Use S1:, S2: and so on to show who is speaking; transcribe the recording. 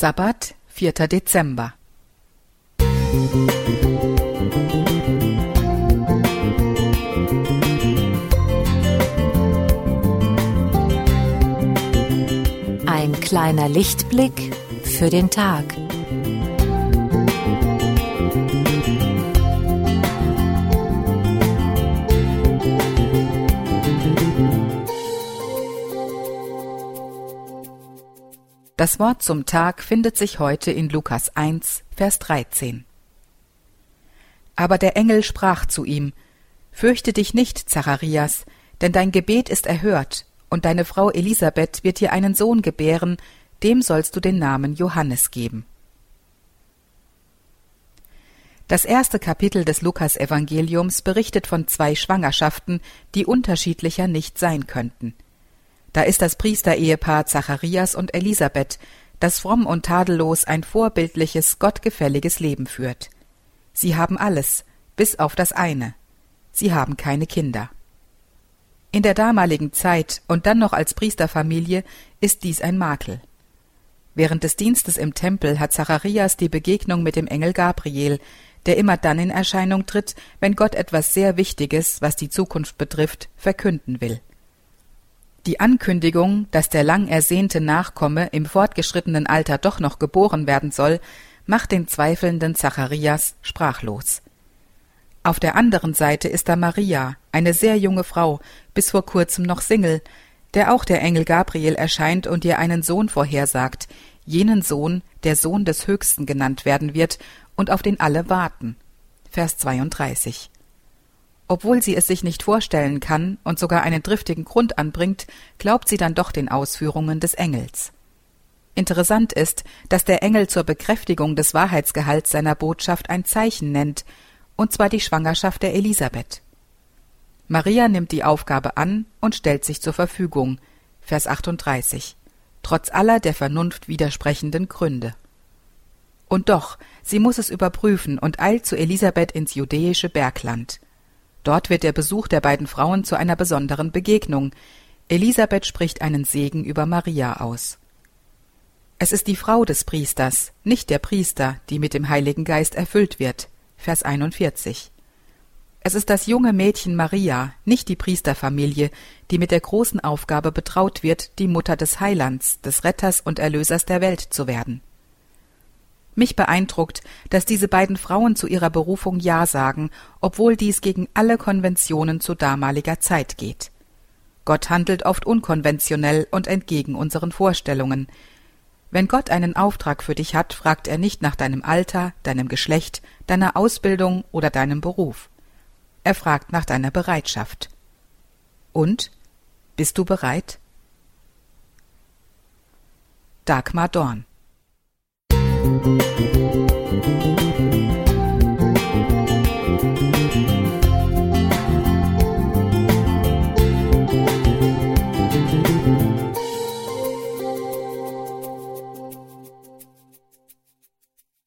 S1: Sabbat, 4. Dezember.
S2: Ein kleiner Lichtblick für den Tag.
S1: Das Wort zum Tag findet sich heute in Lukas 1, Vers 13. Aber der Engel sprach zu ihm, Fürchte dich nicht, Zacharias, denn dein Gebet ist erhört, und deine Frau Elisabeth wird dir einen Sohn gebären, dem sollst du den Namen Johannes geben. Das erste Kapitel des Lukas-Evangeliums berichtet von zwei Schwangerschaften, die unterschiedlicher nicht sein könnten – da ist das Priesterehepaar Zacharias und Elisabeth, das fromm und tadellos ein vorbildliches, gottgefälliges Leben führt. Sie haben alles, bis auf das eine. Sie haben keine Kinder. In der damaligen Zeit und dann noch als Priesterfamilie ist dies ein Makel. Während des Dienstes im Tempel hat Zacharias die Begegnung mit dem Engel Gabriel, der immer dann in Erscheinung tritt, wenn Gott etwas sehr Wichtiges, was die Zukunft betrifft, verkünden will. Die Ankündigung, dass der lang ersehnte Nachkomme im fortgeschrittenen Alter doch noch geboren werden soll, macht den zweifelnden Zacharias sprachlos. Auf der anderen Seite ist da Maria, eine sehr junge Frau, bis vor kurzem noch Single, der auch der Engel Gabriel erscheint und ihr einen Sohn vorhersagt, jenen Sohn, der Sohn des Höchsten genannt werden wird und auf den alle warten. Vers 32. Obwohl sie es sich nicht vorstellen kann und sogar einen driftigen Grund anbringt, glaubt sie dann doch den Ausführungen des Engels. Interessant ist, dass der Engel zur Bekräftigung des Wahrheitsgehalts seiner Botschaft ein Zeichen nennt, und zwar die Schwangerschaft der Elisabeth. Maria nimmt die Aufgabe an und stellt sich zur Verfügung. Vers 38. Trotz aller der Vernunft widersprechenden Gründe. Und doch, sie muss es überprüfen und eilt zu Elisabeth ins judäische Bergland. Dort wird der Besuch der beiden Frauen zu einer besonderen Begegnung. Elisabeth spricht einen Segen über Maria aus. Es ist die Frau des Priesters, nicht der Priester, die mit dem Heiligen Geist erfüllt wird. Vers 41. Es ist das junge Mädchen Maria, nicht die Priesterfamilie, die mit der großen Aufgabe betraut wird, die Mutter des Heilands, des Retters und Erlösers der Welt zu werden. Mich beeindruckt, dass diese beiden Frauen zu ihrer Berufung Ja sagen, obwohl dies gegen alle Konventionen zu damaliger Zeit geht. Gott handelt oft unkonventionell und entgegen unseren Vorstellungen. Wenn Gott einen Auftrag für dich hat, fragt er nicht nach deinem Alter, deinem Geschlecht, deiner Ausbildung oder deinem Beruf. Er fragt nach deiner Bereitschaft. Und? Bist du bereit? Dagmar Dorn Thank you.